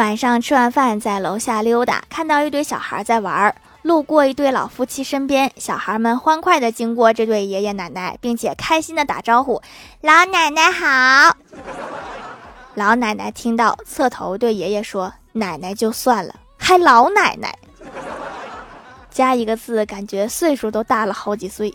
晚上吃完饭，在楼下溜达，看到一堆小孩在玩儿。路过一对老夫妻身边，小孩们欢快地经过这对爷爷奶奶，并且开心地打招呼：“老奶奶好。”老奶奶听到，侧头对爷爷说：“奶奶就算了，还老奶奶。”加一个字，感觉岁数都大了好几岁。